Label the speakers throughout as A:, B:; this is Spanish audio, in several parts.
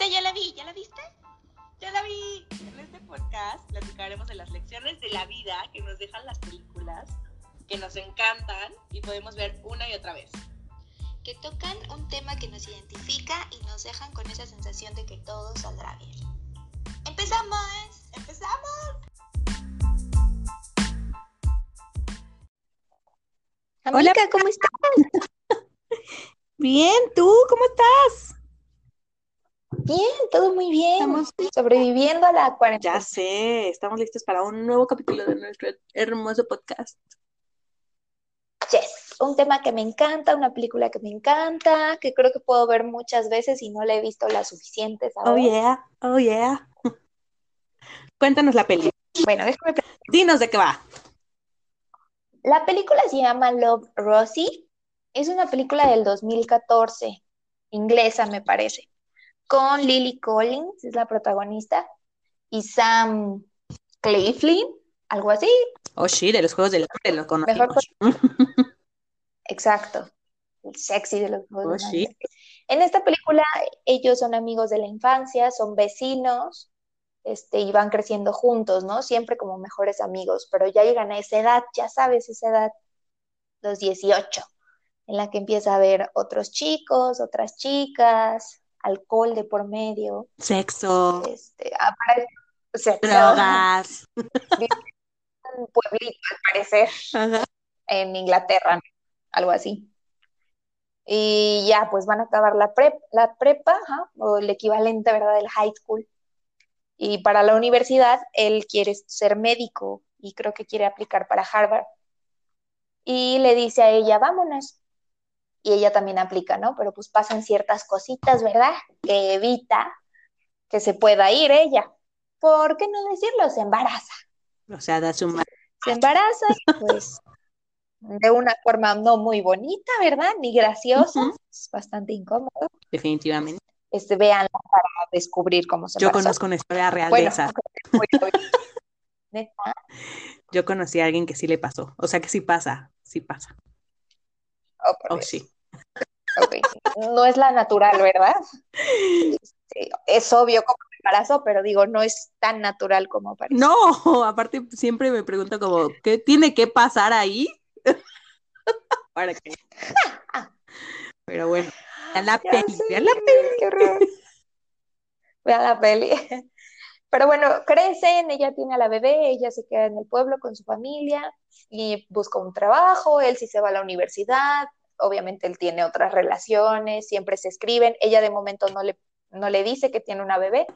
A: Esa ya la vi, ¿ya la viste? Ya la vi. En este podcast platicaremos de las lecciones de la vida que nos dejan las películas, que nos encantan y podemos ver una y otra vez.
B: Que tocan un tema que nos identifica y nos dejan con esa sensación de que todo saldrá bien. ¡Empezamos!
A: ¡Empezamos!
B: Amiga, ¿cómo estás?
C: Bien, ¿tú cómo estás?
B: Bien, todo muy bien.
C: Estamos
B: sobreviviendo a la cuarentena.
C: Ya sé, estamos listos para un nuevo capítulo de nuestro hermoso podcast.
B: Yes, un tema que me encanta, una película que me encanta, que creo que puedo ver muchas veces y no la he visto las suficientes
C: Oh yeah, oh yeah. Cuéntanos la peli.
B: Bueno, déjame
C: Dinos de qué va.
B: La película se llama Love Rosie. Es una película del 2014, inglesa me parece, con Lily Collins, es la protagonista, y Sam Claflin, algo así.
C: Oh, sí, de los Juegos del Hambre lo conocemos.
B: Mejor Exacto, el sexy de los Juegos
C: Oh,
B: del
C: sí.
B: Hambre. En esta película ellos son amigos de la infancia, son vecinos, este, y van creciendo juntos, ¿no? Siempre como mejores amigos, pero ya llegan a esa edad, ya sabes, esa edad, los 18, en la que empieza a haber otros chicos, otras chicas, alcohol de por medio,
C: Sexo,
B: este, aparece sexo,
C: drogas.
B: un pueblito al parecer,
C: Ajá.
B: en Inglaterra, algo así. Y ya, pues van a acabar la prep, la prepa, o el equivalente, ¿verdad?, del high school. Y para la universidad, él quiere ser médico y creo que quiere aplicar para Harvard. Y le dice a ella, vámonos. Y ella también aplica, ¿no? Pero pues pasan ciertas cositas, ¿verdad? Que evita que se pueda ir ella. ¿Por qué no decirlo? Se embaraza.
C: O sea, da su ma-
B: Se embaraza pues de una forma no muy bonita, ¿verdad? Ni graciosa. Es bastante incómodo.
C: definitivamente.
B: Este, véanla para descubrir cómo se
C: Yo
B: embarazó.
C: conozco una historia real de esa.
B: Neta,
C: Yo conocí a alguien que sí le pasó. O sea que sí pasa, sí pasa.
B: oh,
C: Oh, sí.
B: No es la natural, ¿verdad? Es obvio cómo se embarazó, pero digo, no es tan natural como parece.
C: No, aparte siempre me pregunto como, ¿qué tiene que pasar ahí? Para que. Pero bueno, vean la
B: Ya
C: peli,
B: sé,
C: vean la
B: qué horror. Vean la peli. Pero bueno, crecen, ella tiene a la bebé, ella se queda en el pueblo con su familia y busca un trabajo, él sí se va a la universidad, obviamente él tiene otras relaciones, siempre se escriben, ella de momento no le, no le dice que tiene una bebé,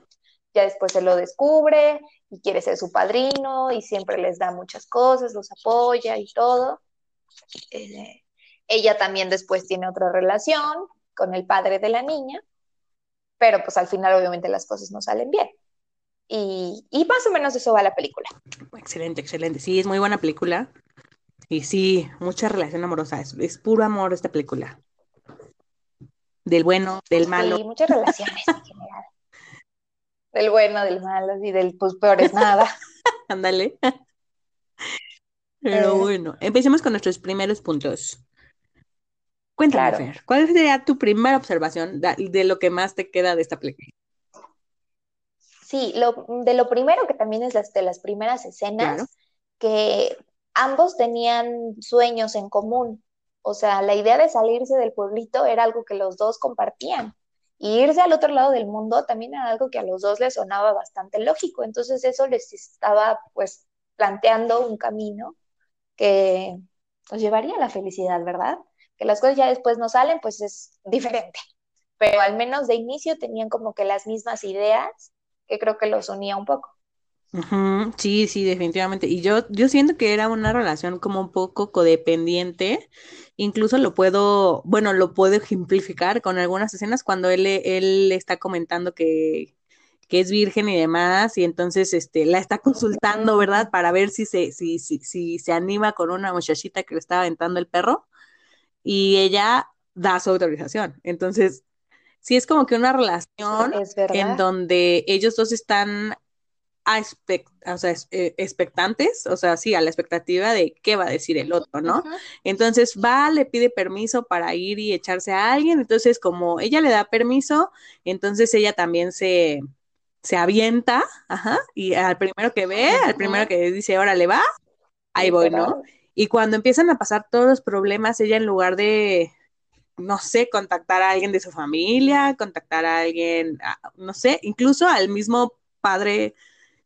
B: ya después se lo descubre y quiere ser su padrino y siempre les da muchas cosas, los apoya y todo. Eh, ella también después tiene otra relación con el padre de la niña, pero pues al final obviamente las cosas no salen bien. Y, y más o menos eso va la película.
C: Excelente, excelente. Sí, es muy buena película. Y sí, mucha relación amorosa. Es, es puro amor esta película. Del bueno, del malo.
B: Y muchas relaciones en general. Del bueno, del malo y del pues peor es nada.
C: Ándale. Pero
B: Eh.
C: bueno, empecemos con nuestros primeros puntos. Cuéntame,
B: Claro.
C: Fer, ¿cuál sería tu primera observación de lo que más te queda de esta película?
B: Sí, lo, de lo primero que también es las, de las primeras escenas,
C: Claro.
B: que ambos tenían sueños en común. O sea, la idea de salirse del pueblito era algo que los dos compartían. Y irse al otro lado del mundo también era algo que a los dos les sonaba bastante lógico. Entonces eso les estaba pues planteando un camino que los llevaría a la felicidad, ¿verdad? Que las cosas ya después no salen, pues es diferente. Pero al menos de inicio tenían como que las mismas ideas que creo que los unía un poco.
C: Sí, sí, definitivamente. Y yo, yo siento que era una relación como un poco codependiente. Incluso lo puedo, bueno, lo puedo ejemplificar con algunas escenas cuando él, él está comentando que, que es virgen y demás, y entonces este, la está consultando, ¿verdad? Para ver si se, si, si, si se anima con una muchachita que le estaba aventando el perro, y ella da su autorización. Entonces, sí es como que una relación
B: Es
C: en donde ellos dos están a o sea, eh, expectantes, o sea, sí, a la expectativa de qué va a decir el otro, ¿no? Entonces va, le pide permiso para ir y echarse a alguien, entonces como ella le da permiso, entonces ella también se, se avienta, ajá, y al primero que ve, al primero que dice, órale, va, ahí voy, ¿no? Y cuando empiezan a pasar todos los problemas, ella en lugar de, no sé, contactar a alguien de su familia, contactar a alguien, no sé, incluso al mismo padre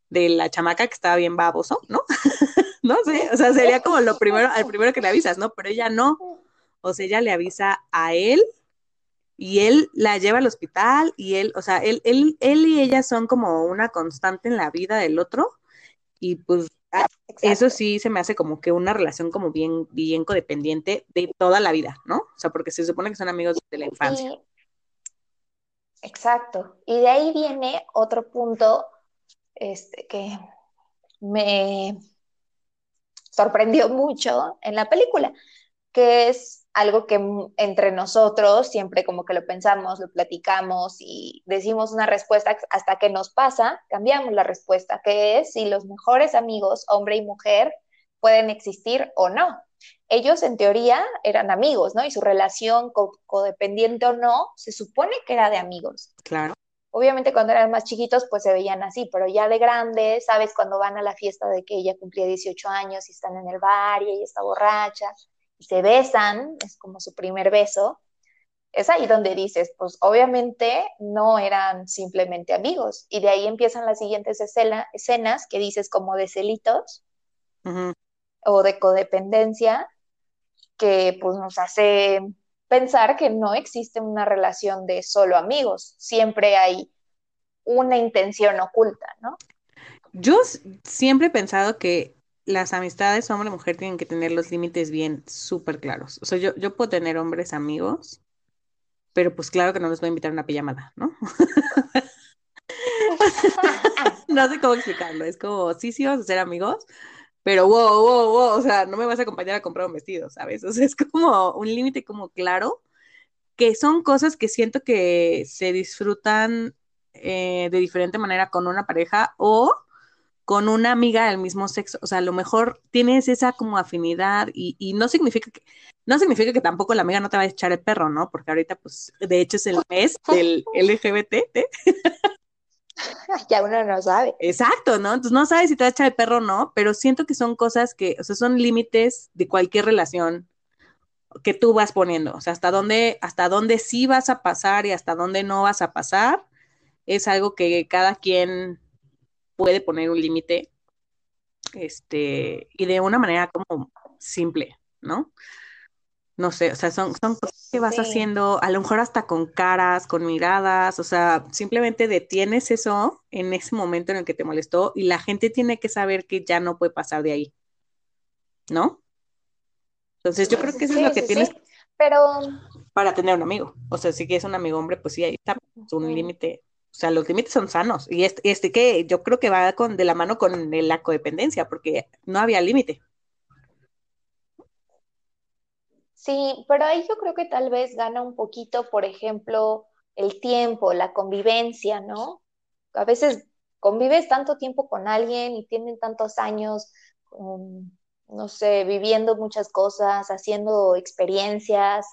C: de la chamaca que estaba bien baboso, ¿no? no sé, o sea, sería como lo primero, al primero que le avisas, ¿no? Pero ella no, o sea, ella le avisa a él y él la lleva al hospital y él, o sea, él, él, él y ella son como una constante en la vida del otro y pues ah, eso sí se me hace como que una relación como bien, bien codependiente de toda la vida, ¿no? O sea, porque se supone que son amigos de la infancia.
B: Exacto. Y de ahí viene otro punto este, que me sorprendió mucho en la película, que es algo que entre nosotros siempre como que lo pensamos, lo platicamos y decimos una respuesta hasta que nos pasa, cambiamos la respuesta, que es si los mejores amigos, hombre y mujer, pueden existir o no. Ellos en teoría eran amigos, ¿no? Y su relación codependiente o no, se supone que era de amigos.
C: Claro.
B: Obviamente cuando eran más chiquitos pues se veían así, pero ya de grande, ¿sabes? Cuando van a la fiesta de que ella cumplía 18 años y están en el bar y ella está borracha y se besan, es como su primer beso, es ahí donde dices, pues obviamente no eran simplemente amigos y de ahí empiezan las siguientes escenas que dices como de celitos o de codependencia que pues nos hace pensar que no existe una relación de solo amigos, siempre hay una intención oculta, ¿no?
C: Yo siempre he pensado que las amistades hombre-mujer tienen que tener los límites bien súper claros. O sea, yo, yo puedo tener hombres amigos, pero pues claro que no los voy a invitar a una pijamada, ¿no? no sé cómo explicarlo. Es como, sí, sí, vamos a ser amigos, pero wow, wow, wow, o sea, no me vas a acompañar a comprar un vestido, ¿sabes? O sea, es como un límite como claro, que son cosas que siento que se disfrutan eh, de diferente manera con una pareja o con una amiga del mismo sexo, o sea, a lo mejor tienes esa como afinidad y, y, no significa que, no significa que tampoco la amiga no te va a echar el perro, ¿no? Porque ahorita, pues, de hecho es el mes del LGBT,
B: ya uno no sabe.
C: Exacto, ¿no? Entonces no sabes si te va a echar el perro o no, pero siento que son cosas que, o sea, son límites de cualquier relación que tú vas poniendo, o sea, hasta dónde, hasta dónde sí vas a pasar y hasta dónde no vas a pasar, es algo que cada quien puede poner un límite, este, y de una manera como simple, ¿no? No sé, o sea, son, son cosas que vas haciendo, a lo mejor hasta con caras, con miradas, o sea, simplemente detienes eso en ese momento en el que te molestó y la gente tiene que saber que ya no puede pasar de ahí, ¿no? Entonces yo creo que eso es lo que tienes
B: pero...
C: para tener un amigo. O sea, si quieres un amigo hombre, pues sí, ahí está un límite. O sea, los límites son sanos. Y este, este que yo creo que va con, de la mano con la codependencia, porque no había límite.
B: Sí, pero ahí yo creo que tal vez gana un poquito, por ejemplo, el tiempo, la convivencia, ¿no? A veces convives tanto tiempo con alguien y tienen tantos años, no sé, viviendo muchas cosas, haciendo experiencias,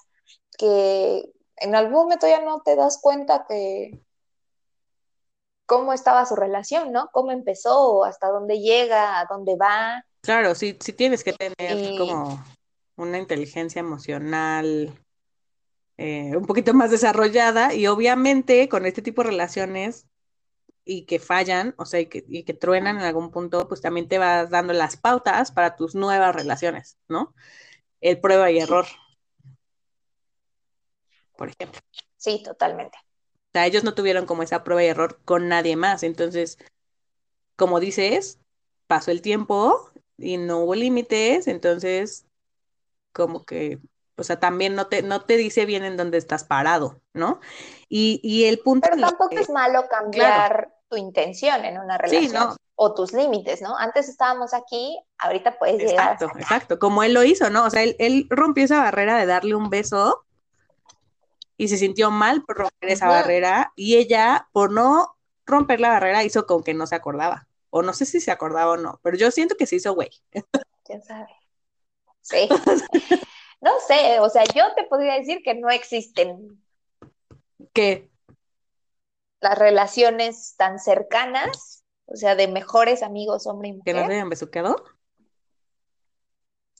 B: que en algún momento ya no te das cuenta que cómo estaba su relación, ¿no? Cómo empezó, hasta dónde llega, a dónde va.
C: Claro, sí, sí tienes que tener como una inteligencia emocional eh, un poquito más desarrollada y obviamente con este tipo de relaciones y que fallan, o sea, y que, y que truenan en algún punto, pues también te vas dando las pautas para tus nuevas relaciones, ¿no? El prueba y error, por ejemplo.
B: Sí, totalmente.
C: O sea, ellos no tuvieron como esa prueba y error con nadie más, entonces, como dices, pasó el tiempo y no hubo límites, entonces como que, o sea, también no te, no te dice bien en dónde estás parado, ¿no? Y, y el punto...
B: Pero tampoco es malo cambiar tu intención en una relación. O tus límites, ¿no? Antes estábamos aquí, ahorita puedes
C: llegar. Exacto, exacto. Como él lo hizo, ¿no? O sea, él, él, rompió esa barrera de darle un beso y se sintió mal por romper esa barrera y ella, por no romper la barrera, hizo con que no se acordaba. o no sé si se acordaba o no, pero yo siento que se hizo güey.
B: ¿Quién sabe? Sí. no sé, o sea, yo te podría decir que no existen.
C: ¿Qué?
B: Las relaciones tan cercanas, o sea, de mejores amigos, hombre y mujer.
C: ¿Que no se hayan besuqueado?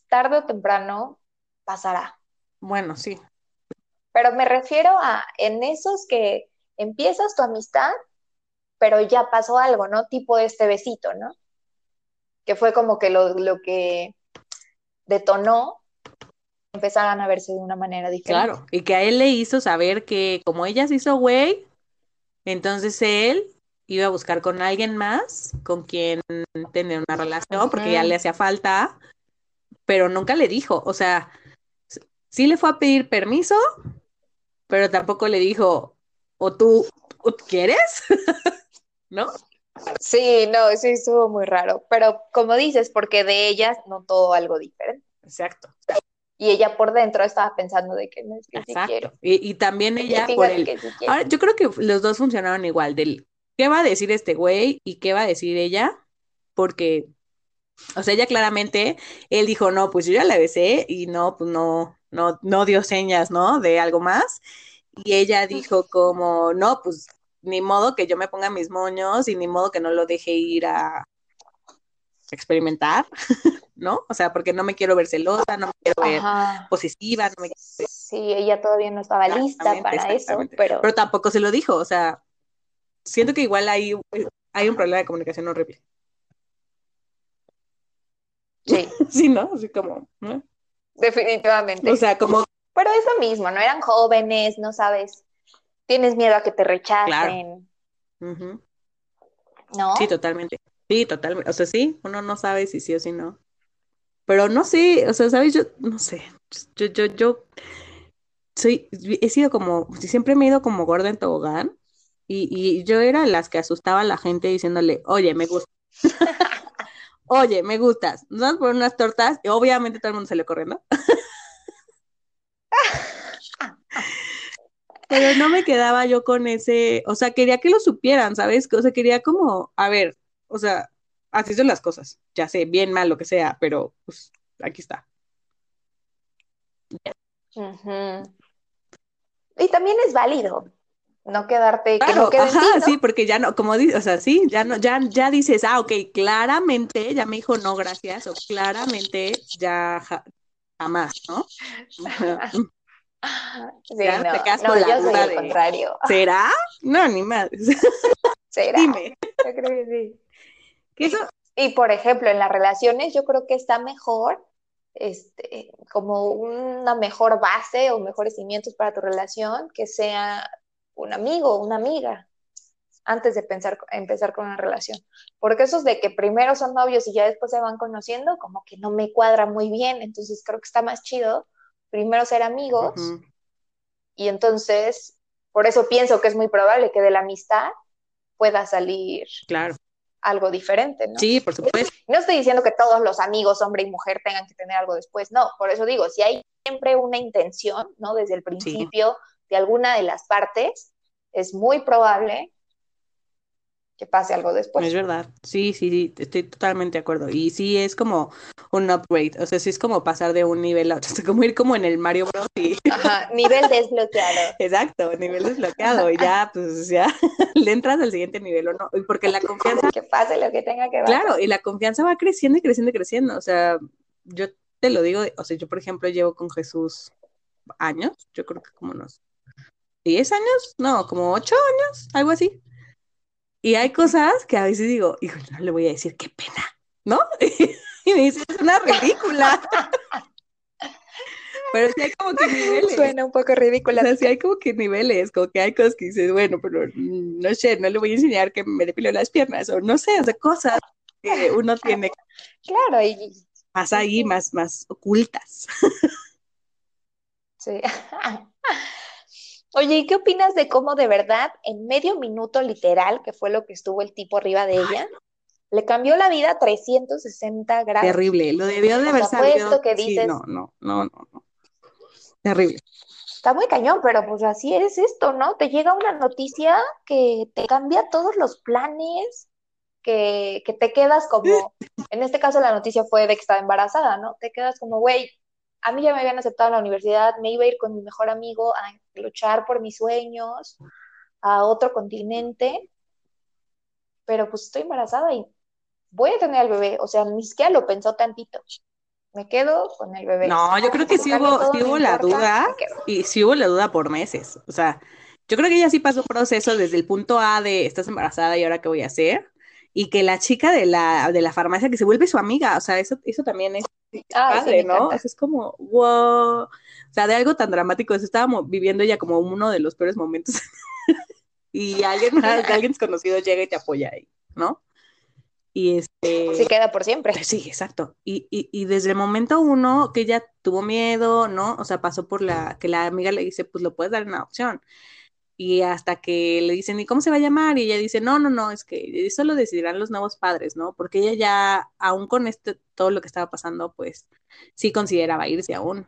B: Tarde o temprano pasará.
C: Bueno, sí.
B: Pero me refiero a en esos que empiezas tu amistad, pero ya pasó algo, ¿no? Tipo este besito, ¿no? Que fue como que lo, lo que detonó empezaran a verse de una manera diferente.
C: Claro, y que a él le hizo saber que como ella se hizo güey, entonces él iba a buscar con alguien más con quien tener una relación, porque ya le hacía falta, pero nunca le dijo, o sea, sí le fue a pedir permiso, pero tampoco le dijo, o tú, ¿o tú ¿quieres? ¿No?
B: Sí, no, sí estuvo muy raro. Pero como dices, porque de ellas notó algo diferente.
C: Exacto,
B: Y ella por dentro estaba pensando de que no es que sí
C: exacto.
B: quiero.
C: Y, y también ella por el,
B: que sí.
C: Ahora, yo creo que los dos funcionaron igual, del qué va a decir este güey y qué va a decir ella, porque, o sea, ella claramente, él dijo, no, pues yo ya la besé y no, pues no, no, no dio señas, ¿no? De algo más. Y ella dijo como, no, pues ni modo que yo me ponga mis moños y ni modo que no lo deje ir a experimentar, ¿no? O sea, porque no me quiero ver celosa, no me quiero ver
B: Ajá.
C: posesiva, no me quiero ver
B: Sí, ella todavía no estaba lista para eso, pero
C: pero tampoco se lo dijo, o sea, siento que igual hay, hay un problema de comunicación horrible.
B: sí,
C: Sí, ¿no? Así como, ¿no?
B: definitivamente.
C: O sea, como,
B: Pero es lo mismo, no eran jóvenes, no sabes, tienes miedo a que te rechacen,
C: ujú.
B: ¿no?
C: Sí, totalmente. Sí, totalmente. O sea, sí, uno no sabe si sí o si no. Pero no sé, o sea, ¿sabes? Yo, no sé, yo, yo, yo soy, he sido como, siempre me he ido como gorda en tobogán y, y yo era las que asustaba a la gente diciéndole, oye, me gusta. Oye, me gustas. Nos vamos por unas tortas y obviamente todo el mundo salió corriendo. Pero no me quedaba yo con ese, o sea, quería que lo supieran, ¿sabes? O sea, quería como, a ver, o sea, así son las cosas. Ya sé, bien, mal, lo que sea, pero pues aquí está.
B: Y también es válido no quedarte, que
C: Claro,
B: no quede en
C: ajá,
B: ti, ¿no?
C: sí, porque ya no, como dices, o sea, sí, ya no, ya, ya dices, ah, ok, claramente ya me dijo no, gracias, o claramente ya ja- jamás, ¿no?
B: Sí,
C: Ya
B: no,
C: te quedas
B: no,
C: con la
B: yo soy
C: duda
B: el
C: de-
B: contrario.
C: ¿Será? No, ni más.
B: ¿Será?
C: Dime.
B: Yo creo que sí.
C: Eso,
B: Y por ejemplo, en las relaciones yo creo que está mejor, este, como una mejor base o mejores cimientos para tu relación, que sea un amigo o una amiga, antes de pensar, empezar con una relación. Porque esos de que primero son novios y ya después se van conociendo, como que no me cuadra muy bien, entonces creo que está más chido primero ser amigos y entonces, por eso pienso que es muy probable que de la amistad pueda salir
C: claro.
B: algo diferente, ¿no?
C: Sí, por supuesto.
B: No estoy diciendo que todos los amigos, hombre y mujer, tengan que tener algo después, no, por eso digo, si hay siempre una intención, ¿no? Desde el principio de alguna de las partes, es muy probable que pase algo después.
C: Es verdad, sí, sí, sí, estoy totalmente de acuerdo. Y sí es como un upgrade, o sea, sí es como pasar de un nivel a otro, es como ir como en el Mario Bros. y
B: Ajá, nivel desbloqueado.
C: exacto, nivel desbloqueado, y ya, pues ya le entras al siguiente nivel o no, porque la confianza,
B: Que pase lo que tenga que pasar.
C: claro, y la confianza va creciendo y creciendo y creciendo, o sea, yo te lo digo, o sea, yo por ejemplo llevo con Jesús años, yo creo que como unos 10 años, no, como 8 años, algo así. Y hay cosas que a veces digo, hijo, no le voy a decir qué pena, ¿no? Y me dice, es una ridícula. Pero sí hay como que niveles.
B: Suena un poco
C: O
B: ridícula.
C: sea, sí hay como que niveles, como que hay cosas que dices, bueno, pero mm, no sé, no le voy a enseñar que me depilo las piernas, o no sé, o sea, cosas que uno tiene
B: Claro, y
C: más ahí, más, más ocultas.
B: sí. Oye, ¿y qué opinas de cómo de verdad, en medio minuto literal, que fue lo que estuvo el tipo arriba de ella, le cambió la vida a 360 grados?
C: Terrible, lo debió de haber sabido.
B: que
C: Sí,
B: dices-
C: no, no, no, no, no. Terrible.
B: Está muy cañón, pero pues así es esto, ¿no? Te llega una noticia que te cambia todos los planes, que, que te quedas como, en este caso la noticia fue de que estaba embarazada, ¿no? Te quedas como, güey, a mí ya me habían aceptado en la universidad, me iba a ir con mi mejor amigo a luchar por mis sueños a otro continente, pero pues estoy embarazada y voy a tener al bebé, o sea, ni siquiera lo pensó tantito. Me quedo con el bebé.
C: No, yo creo que sí hubo, sí hubo la duda y sí hubo la duda por meses. O sea, yo creo que ella sí pasó un proceso desde el punto A de estás embarazada y ahora qué voy a hacer. Y que la chica de la, de la farmacia que se vuelve su amiga, o sea, eso, eso también es
B: Ah, me
C: ¿no? Eso es como, wow. O sea, de algo tan dramático, eso estábamos viviendo ya como uno de los peores momentos. y alguien alguien desconocido llega y te apoya ahí, ¿no? Y este.
B: Se queda por siempre.
C: Pues sí, exacto. Y, y, y desde el momento uno que ella tuvo miedo, ¿no? O sea, pasó por la, que la amiga le dice, pues lo puedes dar en adopción. Y hasta que le dicen, ¿y cómo se va a llamar? Y ella dice, no, no, no, es que eso lo decidirán los nuevos padres, ¿no? Porque ella ya, aún con este, todo lo que estaba pasando, pues sí consideraba irse aún.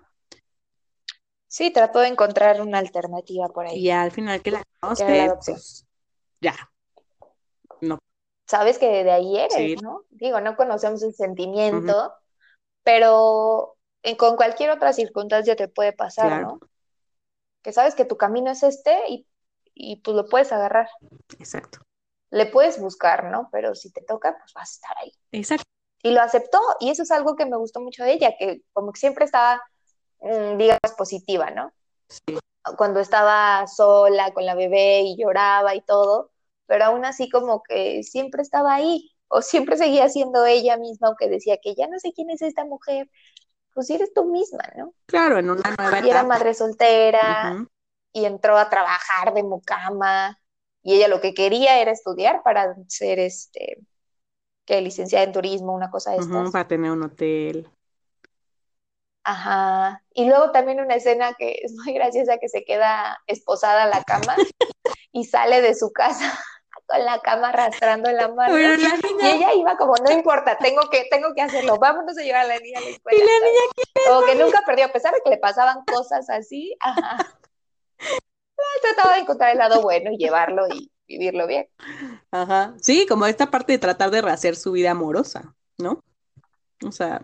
B: Sí, trató de encontrar una alternativa por ahí.
C: Y al final que la conoce, pues ya. No,
B: Sabes que de ahí eres,
C: Sí.
B: ¿no? Digo, no conocemos el sentimiento, pero en- con cualquier otra circunstancia te puede pasar,
C: Claro.
B: ¿no? Que sabes que tu camino es este y, y pues lo puedes agarrar.
C: exacto.
B: Le puedes buscar, ¿no? Pero si te toca, pues vas a estar ahí.
C: Exacto.
B: Y lo aceptó, y eso es algo que me gustó mucho de ella, que como que siempre estaba, mm, digamos, positiva, ¿no?
C: Sí.
B: Cuando estaba sola con la bebé y lloraba y todo, pero aún así como que siempre estaba ahí, o siempre seguía siendo ella misma, aunque decía que ya no sé quién es esta mujer, pues eres tú misma, ¿no?
C: Claro, en una nueva
B: Y era madre soltera. Y entró a trabajar de mucama, y ella lo que quería era estudiar para ser, este, que licenciada en turismo, una cosa de estas.
C: para tener un hotel.
B: Ajá. Y luego también una escena que es muy graciosa que se queda esposada a la cama y sale de su casa con la cama arrastrando en la mano.
C: La
B: Y ella iba como, no importa, tengo que, tengo que hacerlo, vámonos a llevar a la niña a la
C: y
B: escuela.
C: la
B: ¿sabes?
C: niña,
B: Como que nunca perdió, a pesar de que le pasaban cosas así, ajá. Trataba de encontrar el lado bueno y llevarlo y vivirlo bien.
C: ajá. Sí, como esta parte de tratar de rehacer su vida amorosa, ¿no? O sea,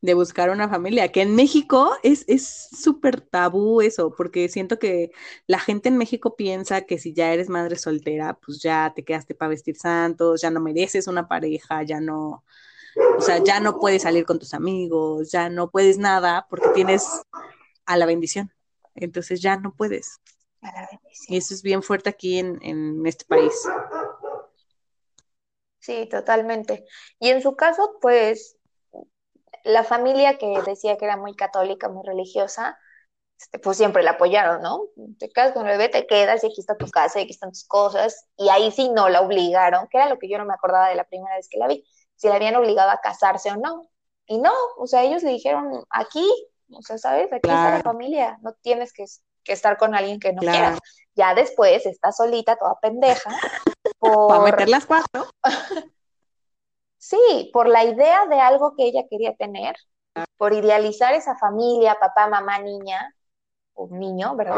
C: de buscar una familia, que en México es es súper tabú eso, porque siento que la gente en México piensa que si ya eres madre soltera, pues ya te quedaste para vestir santos, ya no mereces una pareja, ya no, o sea, ya no puedes salir con tus amigos, ya no puedes nada porque tienes a la bendición. Entonces ya no puedes. Y eso es bien fuerte aquí en, en este país.
B: Sí, totalmente. Y en su caso, pues, la familia que decía que era muy católica, muy religiosa, este, pues siempre la apoyaron, ¿no? Te quedas con el bebé, te quedas y aquí está tu casa y aquí están tus cosas. Y ahí sí no la obligaron, que era lo que yo no me acordaba de la primera vez que la vi, si la habían obligado a casarse o no. Y no, o sea, ellos le dijeron, aquí, o sea, ¿sabes? Aquí está la familia, no tienes que, que estar con alguien que no
C: Claro.
B: quieras. Ya después estás solita, toda pendeja,
C: Para
B: por,
C: meter las cuatro.
B: Sí, por la idea de algo que ella quería tener, por idealizar esa familia, papá, mamá, niña, o niño, ¿verdad?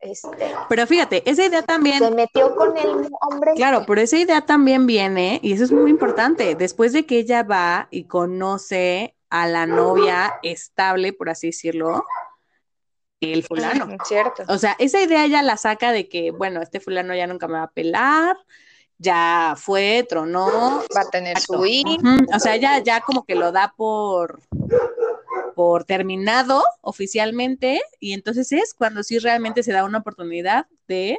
B: Este,
C: Pero fíjate, esa idea también
B: se metió con el hombre.
C: Claro, pero esa idea también viene, y eso es muy importante, después de que ella va y conoce a la novia estable, por así decirlo, el fulano.
B: Cierto.
C: O sea, esa idea ella la saca de que, bueno, este fulano ya nunca me va a pelar, ya fue, tronó.
B: Va a tener su hijo.
C: O sea, ya, ya como que lo da por, por terminado oficialmente, y entonces es cuando sí realmente se da una oportunidad de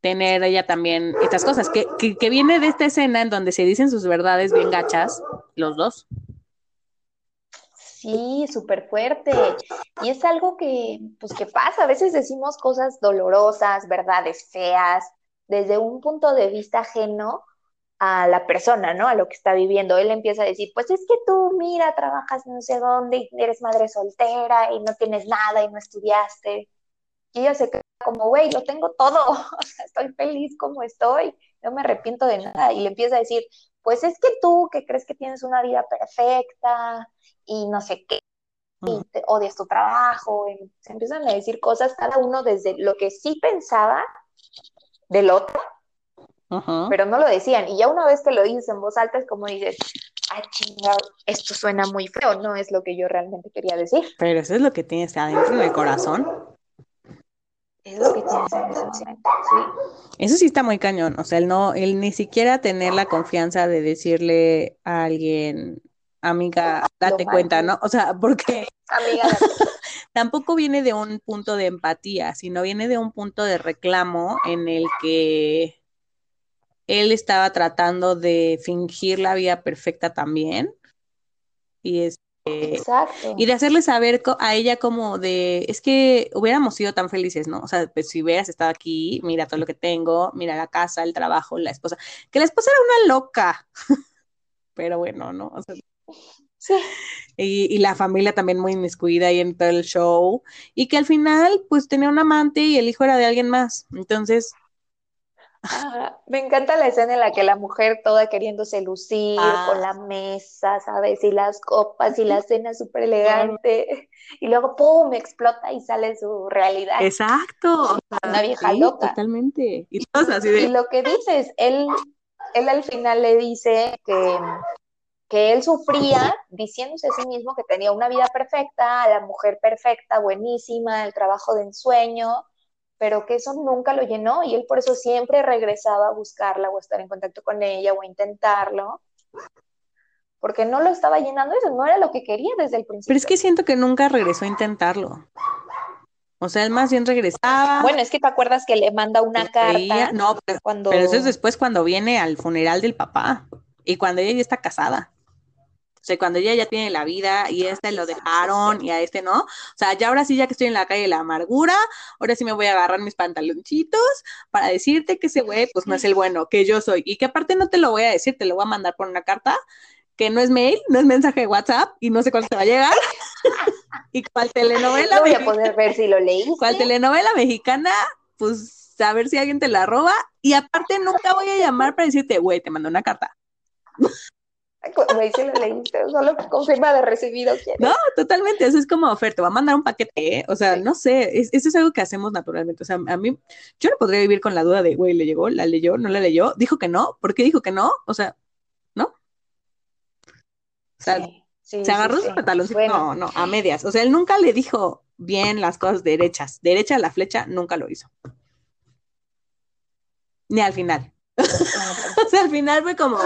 C: tener ella también estas cosas, que, que, que viene de esta escena en donde se dicen sus verdades bien gachas, los dos.
B: Sí, súper fuerte. Y es algo que, pues, que pasa. A veces decimos cosas dolorosas, verdades feas, desde un punto de vista ajeno a la persona, ¿no? A lo que está viviendo. Él empieza a decir, pues es que tú, mira, trabajas no sé dónde y eres madre soltera y no tienes nada y no estudiaste. Y ella se queda como, güey, lo tengo todo, estoy feliz como estoy, no me arrepiento de nada. Y le empieza a decir, pues es que tú que crees que tienes una vida perfecta y no sé qué, y te odias tu trabajo, y se empiezan a decir cosas cada uno desde lo que sí pensaba del otro pero no lo decían. Y ya una vez que lo dices en voz alta es como dices, ah, chingado, esto suena muy feo, no es lo que yo realmente quería decir.
C: Pero eso es lo que tienes adentro en el corazón.
B: Es lo que tienes en ese momento, sí.
C: Eso sí está muy cañón. O sea, él no, él ni siquiera tener la confianza de decirle a alguien, amiga, date
B: Lo
C: cuenta,
B: mal.
C: ¿no? O sea, porque
B: Amiga,
C: tampoco viene de un punto de empatía, sino viene de un punto de reclamo en el que él estaba tratando de fingir la vida perfecta también. Y es
B: Exacto.
C: y de hacerle saber a ella como de, es que hubiéramos sido tan felices, ¿no? O sea, pues si hubieras estado aquí, mira todo lo que tengo, mira la casa, el trabajo, la esposa, que la esposa era una loca, pero bueno, ¿no? O sea,
B: Sí.
C: y, y la familia también muy inmiscuida ahí en todo el show, y que al final, pues tenía un amante y el hijo era de alguien más, entonces,
B: Ajá. Me encanta la escena en la que la mujer toda queriéndose lucir
C: Ah.
B: con la mesa, ¿sabes? Y las copas y la cena súper elegante. Y luego, ¡pum!, explota y sale su realidad.
C: exacto,
B: Una vieja
C: sí,
B: loca.
C: totalmente, y así
B: lo que dices, él, él al final le dice que, que él sufría diciéndose a sí mismo que tenía una vida perfecta, la mujer perfecta, buenísima, el trabajo de ensueño, pero que eso nunca lo llenó y él por eso siempre regresaba a buscarla o a estar en contacto con ella o a intentarlo, porque no lo estaba llenando eso, no era lo que quería desde el principio.
C: pero es que siento que nunca regresó a intentarlo, o sea, él más bien regresaba.
B: Bueno, es que te acuerdas que le manda una carta
C: No, pero,
B: cuando...
C: pero eso es después cuando viene al funeral del papá y cuando ella ya está casada. O sea, cuando ella ya tiene la vida y a este lo dejaron y a este no. O sea, ya ahora sí, ya que estoy en la calle de la amargura, ahora sí me voy a agarrar mis pantaloncitos para decirte que ese güey, pues no es el bueno, que yo soy. Y que aparte no te lo voy a decir, te lo voy a mandar por una carta que no es mail, no es mensaje de WhatsApp y no sé cuál te va a llegar. y cuál telenovela
B: No voy a poder ver si lo leíste.
C: cual telenovela mexicana, pues a ver si alguien te la roba. Y aparte nunca voy a llamar para decirte, güey, te mandé una carta.
B: Güey, si lo leíste, solo confirma de recibido quién
C: No, totalmente, eso es como, Fer, te va a mandar un paquete, ¿eh? O sea,
B: Sí.
C: no sé, es- eso es algo que hacemos naturalmente. O sea, a mí, yo no podría vivir con la duda de, güey, ¿le llegó? ¿La leyó? ¿No la leyó? ¿Dijo que no? ¿Por qué dijo que no? O sea, ¿no? O sea,
B: Sí, sí,
C: se agarró pantaloncitos,
B: Bueno,
C: no, no, a medias. O sea, él nunca le dijo bien las cosas derechas. Derecha a la flecha, nunca lo hizo. Ni al final. O sea, al final fue como,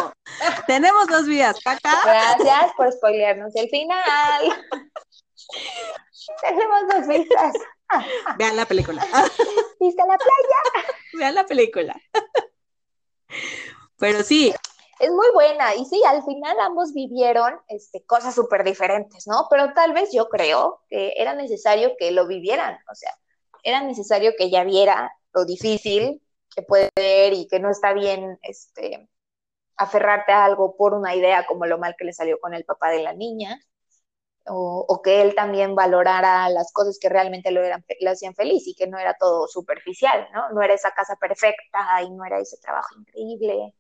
C: tenemos dos vidas, caca.
B: Gracias por spoilearnos el final. Tenemos dos vistas.
C: Vean la película.
B: ¿Viste la playa?
C: Vean la película. Pero sí,
B: Es muy buena. Y sí, al final ambos vivieron este, cosas súper diferentes, ¿no? Pero tal vez yo creo que era necesario que lo vivieran. O sea, era necesario que ella viera lo difícil que puede ver y que no está bien este, aferrarte a algo por una idea como lo mal que le salió con el papá de la niña. O, que él también valorara las cosas que realmente lo, eran, lo hacían feliz y que no era todo superficial, ¿no? No era esa casa perfecta y no era ese trabajo increíble.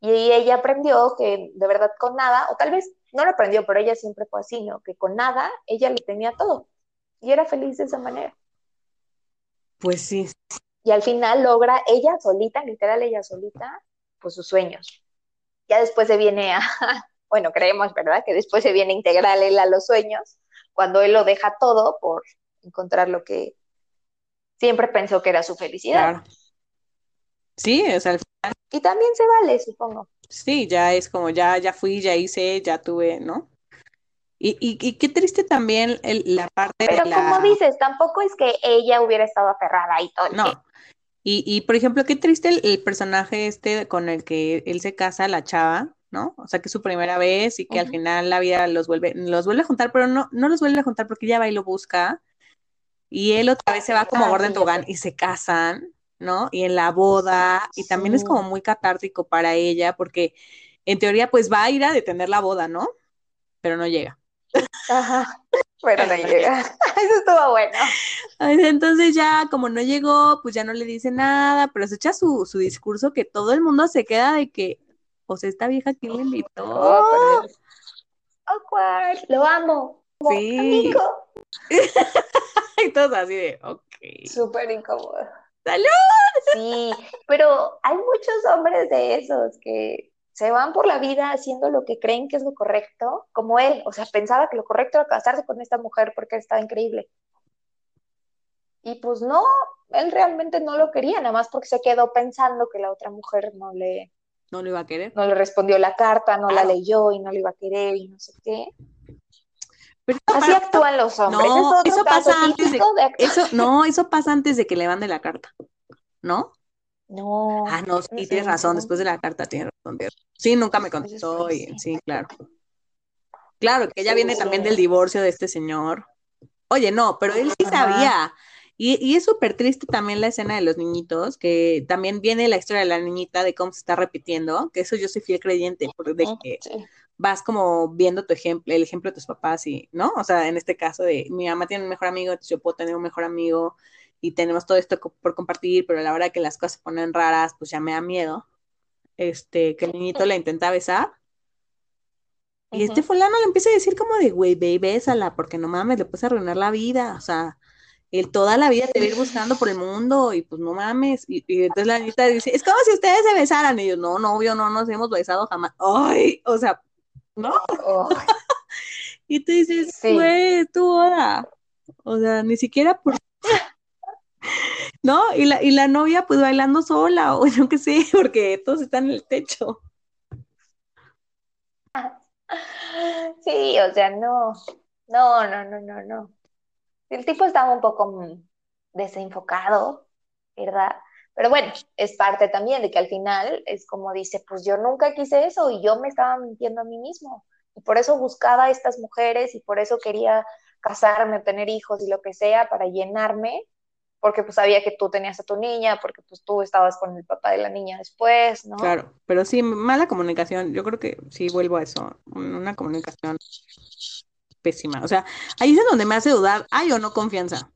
B: Y ella aprendió que de verdad con nada, o tal vez no lo aprendió, pero ella siempre fue así, ¿no? Que con nada ella lo tenía todo y era feliz de esa manera.
C: pues sí.
B: Y al final logra ella solita, literal ella solita, pues sus sueños. Ya después se viene a, bueno, creemos, ¿verdad? Que después se viene a integrar él a los sueños, cuando él lo deja todo por encontrar lo que siempre pensó que era su felicidad.
C: Claro. Sí, o sea, al final,
B: Y también se vale, supongo.
C: sí, ya es como ya, ya fui, ya hice, ya tuve, ¿no? Y, y, y qué triste también el- la parte
B: Pero
C: de la...
B: como dices, tampoco es que ella hubiera estado aferrada y todo.
C: No. Y, y por ejemplo, qué triste el, el personaje este con el que él se casa, la chava, ¿no? O sea, que es su primera vez y que al final la vida los vuelve, los vuelve a juntar, pero no, no los vuelve a juntar porque ella va y lo busca. Y él otra vez se va como
B: sí,
C: en tobogán y se casan, ¿no? Y en la boda, y también es como muy catártico para ella porque en teoría pues va a ir a detener la boda, ¿no? Pero no llega.
B: Ajá. Pero no llega. Eso estuvo bueno.
C: Entonces ya como no llegó, pues ya no le dice nada, pero se echa su, su discurso que todo el mundo se queda de que, o sea, esta vieja, ¿quién le invitó?
B: Oh. Awkward. Lo amo. Como
C: Sí.
B: amigo.
C: Y todos así de, ok.
B: Súper incómodo.
C: ¡Salud!
B: Sí, pero hay muchos hombres de esos que se van por la vida haciendo lo que creen que es lo correcto, como él, o sea, pensaba que lo correcto era casarse con esta mujer porque estaba increíble. Y pues no, él realmente no lo quería, nada más porque se quedó pensando que la otra mujer no le,
C: no lo iba a querer.
B: No le respondió la carta, no la leyó y no lo iba a querer y no sé qué. Así actúan los hombres.
C: No, eso pasa antes de, eso, no, eso pasa antes de que le mande la carta, ¿no?
B: No.
C: Ah, no, sí, tienes razón, después de la carta tienes razón. Sí, nunca me contestó y sí, claro. Claro, que ella viene también del divorcio de este señor. Oye, no, pero él sí sabía. Y, y es súper triste también la escena de los niñitos, que también viene la historia de la niñita, de cómo se está repitiendo, que eso yo soy fiel creyente, porque de que vas como viendo tu ejemplo, el ejemplo de tus papás y, ¿no? O sea, en este caso de mi mamá tiene un mejor amigo, entonces yo puedo tener un mejor amigo y tenemos todo esto por compartir, pero a la hora que las cosas se ponen raras, pues ya me da miedo. Este, que el niñito la intenta besar. Y este fulano le empieza a decir como de, güey, ve bésala, porque no mames, le puedes arruinar la vida. O sea, él toda la vida te va a ir buscando por el mundo y pues no mames. Y, entonces la niñita dice, es como si ustedes se besaran. Y yo, no, no, obvio, no nos hemos besado jamás. Ay, o sea, ¿no? y tú dices, güey, tú ahora. O sea, ni siquiera por... ¿No? Y la, y la novia pues bailando sola o yo qué sé, porque todos están en el techo.
B: Sí, o sea, no, no, no, no, no, no. El tipo estaba un poco mm, desenfocado, ¿verdad? Pero bueno, es parte también de que al final es como dice, pues yo nunca quise eso y yo me estaba mintiendo a mí mismo. Y por eso buscaba a estas mujeres y por eso quería casarme, tener hijos y lo que sea para llenarme, porque pues sabía que tú tenías a tu niña, porque pues tú estabas con el papá de la niña después, ¿no?
C: Claro, pero sí, mala comunicación, yo creo que sí vuelvo a eso, una comunicación pésima. O sea, ahí es donde me hace dudar, ¿hay o no confianza?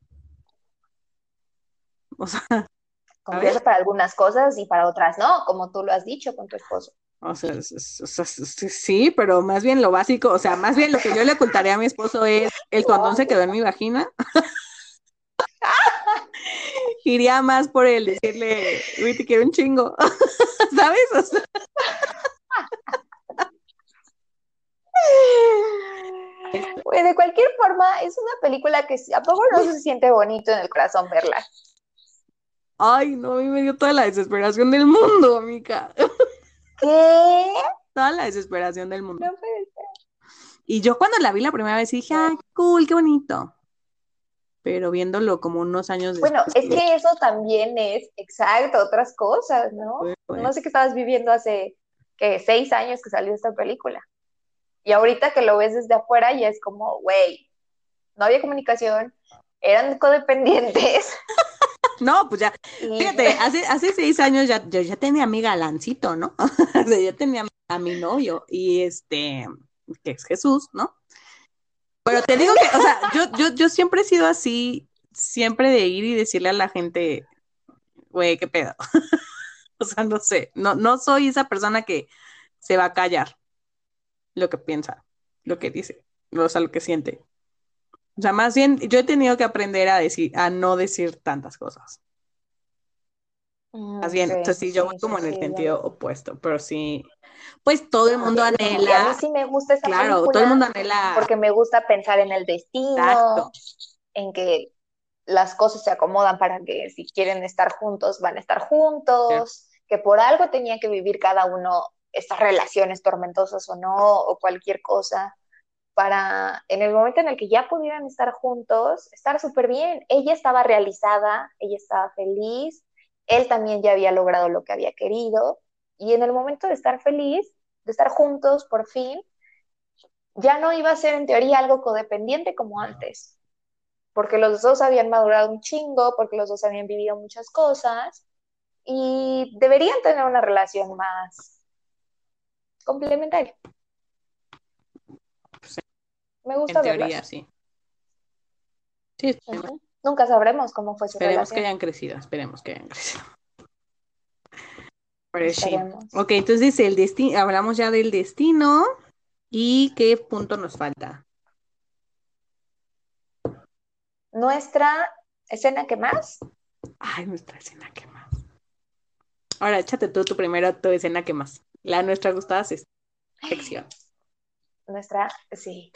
B: O sea. Confianza para algunas cosas y para otras no, como tú lo has dicho con tu esposo.
C: O sea, sí, pero más bien lo básico, o sea, más bien lo que yo le ocultaría a mi esposo es el condón se quedó en mi vagina. Iría más por el decirle, uy, te quiero un chingo, ¿sabes? O sea...
B: Pues de cualquier forma, es una película que a poco no se siente bonito en el corazón verla.
C: Ay, no, a mí me dio toda la desesperación del mundo, amiga.
B: ¿Qué?
C: Toda la desesperación del mundo. No puede ser. Y yo cuando la vi la primera vez dije, ay, cool, qué bonito. Pero viéndolo como unos años
B: después. Bueno, es que eso también es, exacto, otras cosas, ¿no? Pues. No sé qué estabas viviendo hace, que seis años que salió esta película. Y ahorita que lo ves desde afuera ya es como, güey, no había comunicación, eran codependientes.
C: No, pues ya, fíjate, hace, hace seis años ya, yo ya tenía a mi galancito, ¿no? o sea, ya tenía a mi novio y este, que es Jesús, ¿no? Pero te digo que, o sea, yo, yo, yo siempre he sido así, siempre de ir y decirle a la gente, güey, qué pedo. o sea, no sé, no, no soy esa persona que se va a callar lo que piensa, lo que dice, o sea, lo que siente. O sea, más bien, yo he tenido que aprender a decir, a no decir tantas cosas. Más bien, entonces sí, yo voy como en el sentido opuesto, pero sí, pues todo el mundo anhela.
B: a mí sí me gusta esa
C: Claro, todo el mundo anhela.
B: Porque me gusta pensar en el destino, en que las cosas se acomodan para que si quieren estar juntos, van a estar juntos, que por algo tenía que vivir cada uno estas relaciones tormentosas o no, o cualquier cosa para en el momento en el que ya pudieran estar juntos, estar súper bien. Ella estaba realizada, ella estaba feliz, él también ya había logrado lo que había querido, y en el momento de estar feliz, de estar juntos por fin, ya no iba a ser en teoría algo codependiente como antes, porque los dos habían madurado un chingo, porque los dos habían vivido muchas cosas, y deberían tener una relación más complementaria. Me gusta
C: en teoría, sí. Sí,
B: Nunca sabremos cómo fue su
C: Esperemos que hayan crecido, esperemos que hayan crecido. Ok, entonces el destino, hablamos ya del destino y qué punto nos falta.
B: Nuestra escena que más
C: Ay, nuestra escena que más. Ahora échate tú tu primero, tu escena que más. La nuestra gustada sección.
B: Nuestra, sí.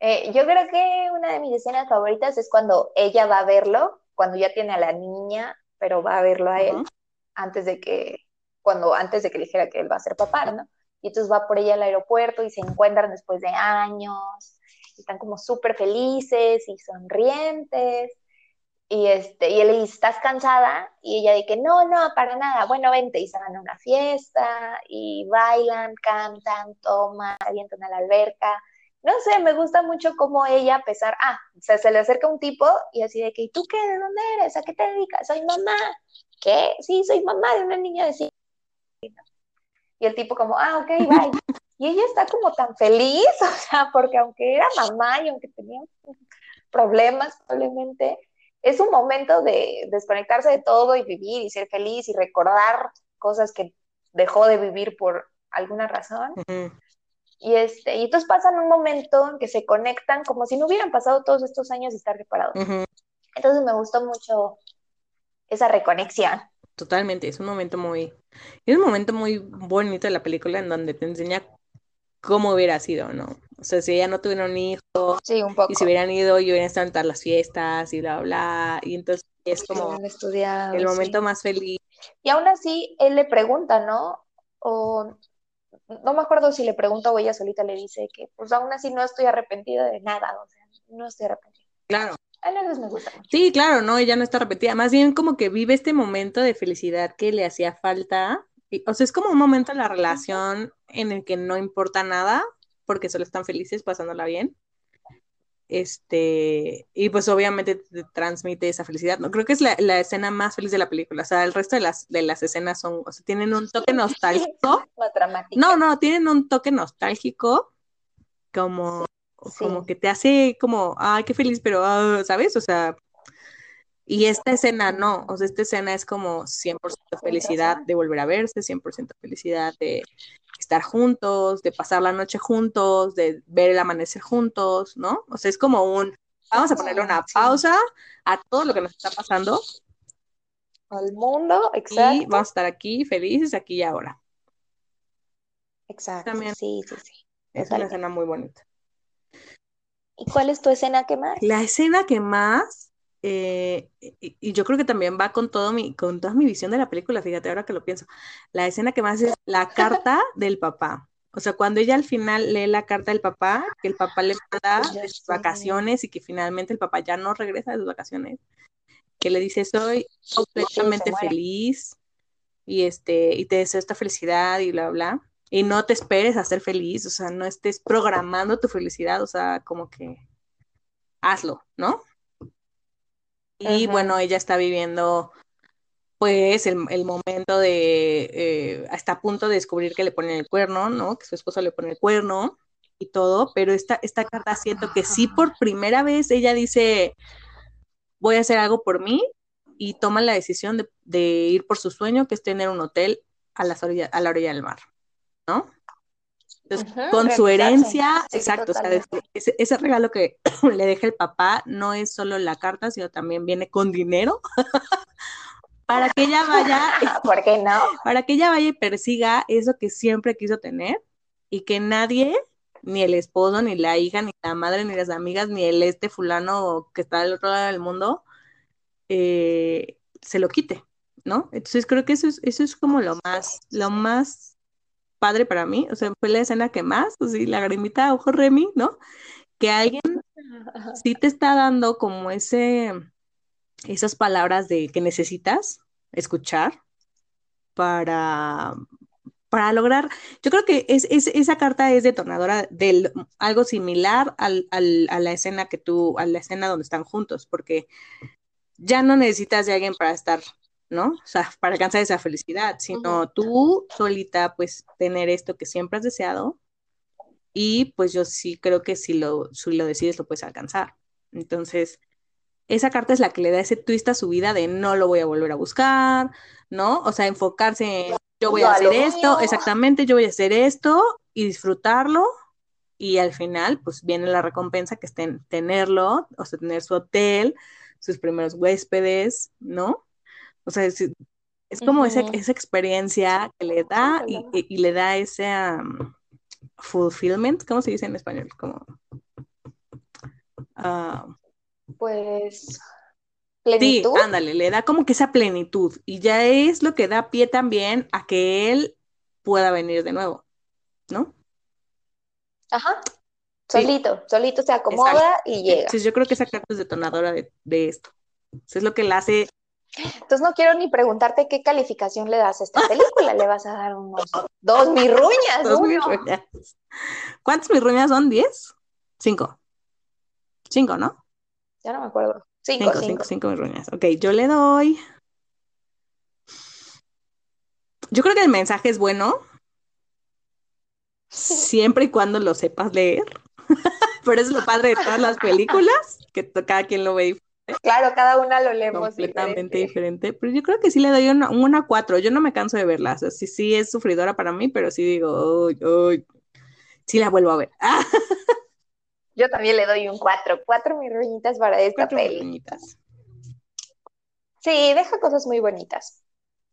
B: Eh, yo creo que una de mis escenas favoritas es cuando ella va a verlo, cuando ya tiene a la niña, pero va a verlo a él, antes de que, cuando, antes de que le dijera que él va a ser papá, ¿no? Y entonces va por ella al aeropuerto y se encuentran después de años, y están como súper felices y sonrientes, y, este, y él le dice, ¿estás cansada? Y ella dice, no, no, para nada, bueno, vente, y se van a una fiesta, y bailan, cantan, toman, avientan a la alberca, no sé, me gusta mucho cómo ella, a pesar, ah, o sea, se le acerca un tipo y así de que, ¿y tú qué? ¿De dónde eres? ¿A qué te dedicas? Soy mamá. ¿Qué? Sí, soy mamá de una niña de cinco. Y el tipo como, ah, ok, bye. Y ella está como tan feliz, o sea, porque aunque era mamá y aunque tenía problemas probablemente, es un momento de desconectarse de todo y vivir y ser feliz y recordar cosas que dejó de vivir por alguna razón. Y, este, y entonces pasan un momento en que se conectan como si no hubieran pasado todos estos años de estar separados. Entonces me gustó mucho esa reconexión.
C: Totalmente, es un momento muy, es un momento muy bonito de la película en donde te enseña cómo hubiera sido, ¿no? O sea, si ella no tuviera un hijo,
B: sí, un poco.
C: y si hubieran ido y hubieran estado en todas las fiestas y bla, bla, y entonces es como el momento más feliz.
B: Y aún así, él le pregunta, ¿no? O no me acuerdo si le pregunta o ella solita le dice que pues aún así no estoy arrepentida de nada, o sea, no estoy arrepentida.
C: Claro.
B: A veces me gusta.
C: Sí, claro, no, ella no está arrepentida, más bien como que vive este momento de felicidad que le hacía falta. o sea, es como un momento en la relación en el que no importa nada, porque solo están felices pasándola bien. Este, y pues obviamente te transmite esa felicidad, ¿no? Creo que es la, escena más feliz de la película, o sea, el resto de las, de las escenas son, o sea, tienen un toque nostálgico. no, no, tienen un toque nostálgico, como, como que te hace como, ay, qué feliz, pero, ah, ¿sabes? O sea, y esta escena no, o sea, esta escena es como 100% felicidad de volver a verse, 100% felicidad de estar juntos, de pasar la noche juntos, de ver el amanecer juntos, ¿no? O sea, es como un, vamos a ponerle una pausa a todo lo que nos está pasando.
B: Al mundo, exacto.
C: Y vamos a estar aquí felices, aquí y ahora.
B: Exacto. También sí, sí, sí.
C: Es una escena muy bonita.
B: ¿Y cuál es tu escena que más?
C: La escena que más eh, y, yo creo que también va con todo mi, con toda mi visión de la película, fíjate, ahora que lo pienso. La escena que más es la carta del papá. O sea, cuando ella al final lee la carta del papá, que el papá le manda sus vacaciones y que finalmente el papá ya no regresa de sus vacaciones, que le dice, soy completamente feliz y, este, y te deseo esta felicidad y bla, bla. Y no te esperes a ser feliz, o sea, no estés programando tu felicidad, o sea, como que hazlo, ¿no? Y bueno, ella está viviendo pues el, momento de, eh, hasta a punto de descubrir que le ponen el cuerno, ¿no? Que su esposo le pone el cuerno y todo, pero esta, esta carta siento que sí por primera vez ella dice, voy a hacer algo por mí y toma la decisión de, de ir por su sueño, que es tener un hotel a, las a la orilla del mar, ¿no? Con su herencia, exacto, o sea, ese, regalo que le deja el papá no es solo la carta, sino también viene con dinero para que ella vaya,
B: ¿por qué no?
C: Para que ella vaya y persiga eso que siempre quiso tener y que nadie, ni el esposo, ni la hija, ni la madre, ni las amigas, ni el este fulano que está al otro lado del mundo, eh, se lo quite, ¿no? Entonces creo que eso es, eso es como lo más, lo más padre para mí, o sea, fue la escena que más, o sea, lagrimita, ojo Remy, ¿no? Que alguien sí te está dando como ese, esas palabras de que necesitas escuchar para, para lograr, yo creo que es, esa carta es detonadora de algo similar al, al, a la escena que tú, a la escena donde están juntos, porque ya no necesitas de alguien para estar ¿no? O sea, para alcanzar esa felicidad, sino tú solita, pues, tener esto que siempre has deseado y pues yo sí creo que si lo, si lo decides lo puedes alcanzar. Entonces, esa carta es la que le da ese twist a su vida de no lo voy a volver a buscar, ¿no? O sea, enfocarse en yo voy a hacer esto, exactamente, yo voy a hacer esto y disfrutarlo y al final pues viene la recompensa que es tenerlo, o sea, tener su hotel, sus primeros huéspedes, ¿no? O sea, es, es como esa, esa experiencia que le da y, y- y le da ese um, fulfillment, ¿cómo se dice en español? Como, ah,
B: Pues,
C: sí,
B: plenitud.
C: ándale, le da como que esa plenitud y ya es lo que da pie también a que él pueda venir de nuevo, ¿no?
B: Ajá.
C: Sí,
B: Solito, solito se
C: exacto.
B: acomoda y llega.
C: Entonces yo creo que esa carta es detonadora de, de esto. Eso es lo que la hace
B: Entonces no quiero ni preguntarte qué calificación le das a esta película. Le vas a dar unos dos mirruñas,
C: dos mirruñas. ¿Cuántas mirruñas son? ¿Diez? Cinco. Cinco, ¿no?
B: Ya no me acuerdo. Cinco,
C: Cinco, cinco,
B: cinco.
C: mirruñas. Ok, yo le doy. Yo creo que el mensaje es bueno, siempre y cuando lo sepas leer. Pero eso es lo padre de todas las películas, que cada quien lo ve
B: Claro, cada una lo leemos
C: completamente
B: diferente.
C: diferente. Pero yo creo que sí le doy una, una cuatro. Yo no me canso de verla. O sea, sí, sí es sufridora para mí, pero sí digo, uy, uy, sí la vuelvo a ver. Ah,
B: Yo también le doy un cuatro. Cuatro mirruñitas para esta
C: cuatro
B: peli.
C: mirruñitas.
B: Sí, deja cosas muy bonitas.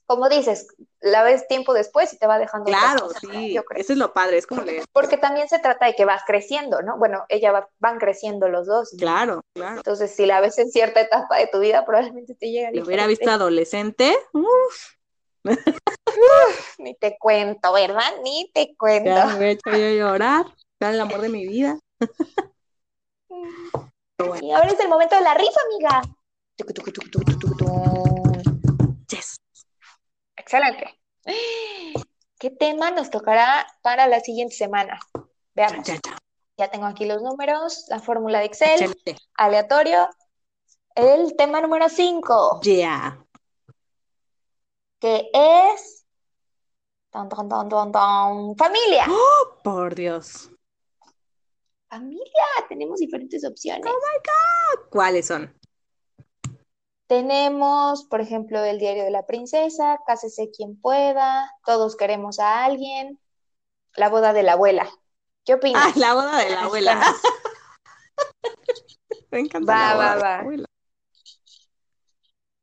B: Como dices, la ves tiempo después y te va dejando
C: Claro,
B: cosas,
C: sí,
B: yo creo.
C: eso es lo padre, es como leer.
B: Porque también se trata de que vas creciendo, ¿no? Bueno, ella va- van creciendo los dos.
C: Claro, claro.
B: Entonces, si la ves en cierta etapa de tu vida, probablemente te llega
C: Lo hubiera visto adolescente, uf,
B: Ni te cuento, ¿verdad? Ni te cuento.
C: ya me hubiera hecho yo llorar, era el amor de mi vida. Bueno,
B: Y ahora es el momento de la rifa, amiga.
C: Yes.
B: Excelente. ¿Qué tema nos tocará para la siguiente semana? Veamos.
C: Ya, ya,
B: Ya tengo aquí los números, la fórmula de Excel,
C: excelente.
B: aleatorio. El tema número 5,
C: Yeah.
B: que es tan, tan, tan, familia.
C: Oh, por Dios.
B: Familia, tenemos diferentes opciones.
C: ¿Cuáles son?
B: Tenemos, por ejemplo, el diario de la princesa, Cásese quien pueda, Todos queremos a alguien, La boda de la abuela. ¿Qué opinas?
C: Ah, la boda de la abuela. Me encanta
B: Va,
C: la boda
B: va,
C: de la
B: va.
C: abuela.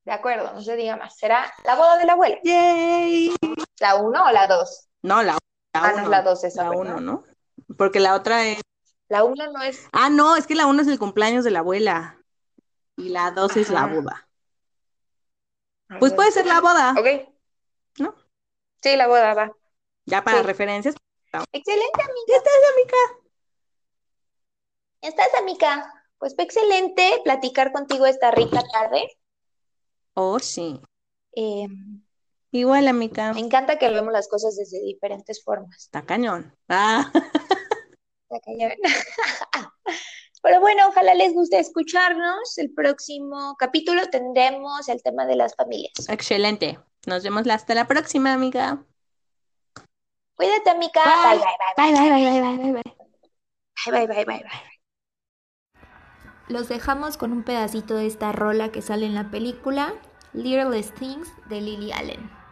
B: De acuerdo, no se diga más. ¿Será la boda de la abuela?
C: Yay.
B: ¿La 1 o la 2?
C: No, la, la
B: Ah, no es la 2 esa,
C: La
B: ¿verdad?
C: uno, ¿no? Porque la otra es.
B: La 1 no es.
C: Ah, no, es que la uno es el cumpleaños de la abuela. Y la dos es la boda. Pues puede ser la boda,
B: Ok.
C: ¿no?
B: Sí, la boda va.
C: Ya para
B: Sí.
C: referencias.
B: Excelente, amiga.
C: Ya estás, amiga.
B: ¿Estás, amiga? Pues fue excelente platicar contigo esta rica tarde.
C: Oh, sí.
B: Eh,
C: Igual, amiga.
B: me encanta que vemos las cosas desde diferentes formas.
C: Está cañón. Ah,
B: Está cañón. Pero bueno, ojalá les guste escucharnos. El próximo capítulo tendremos el tema de las familias.
C: excelente. Nos vemos hasta la próxima, amiga.
B: Cuídate, amiga.
C: Bye.
B: Bye, bye, bye.
C: Bye, bye, bye, bye, bye, bye.
B: Bye, bye, bye, bye, bye.
D: Los dejamos con un pedacito de esta rola que sale en la película Littlest Things de Lily Allen.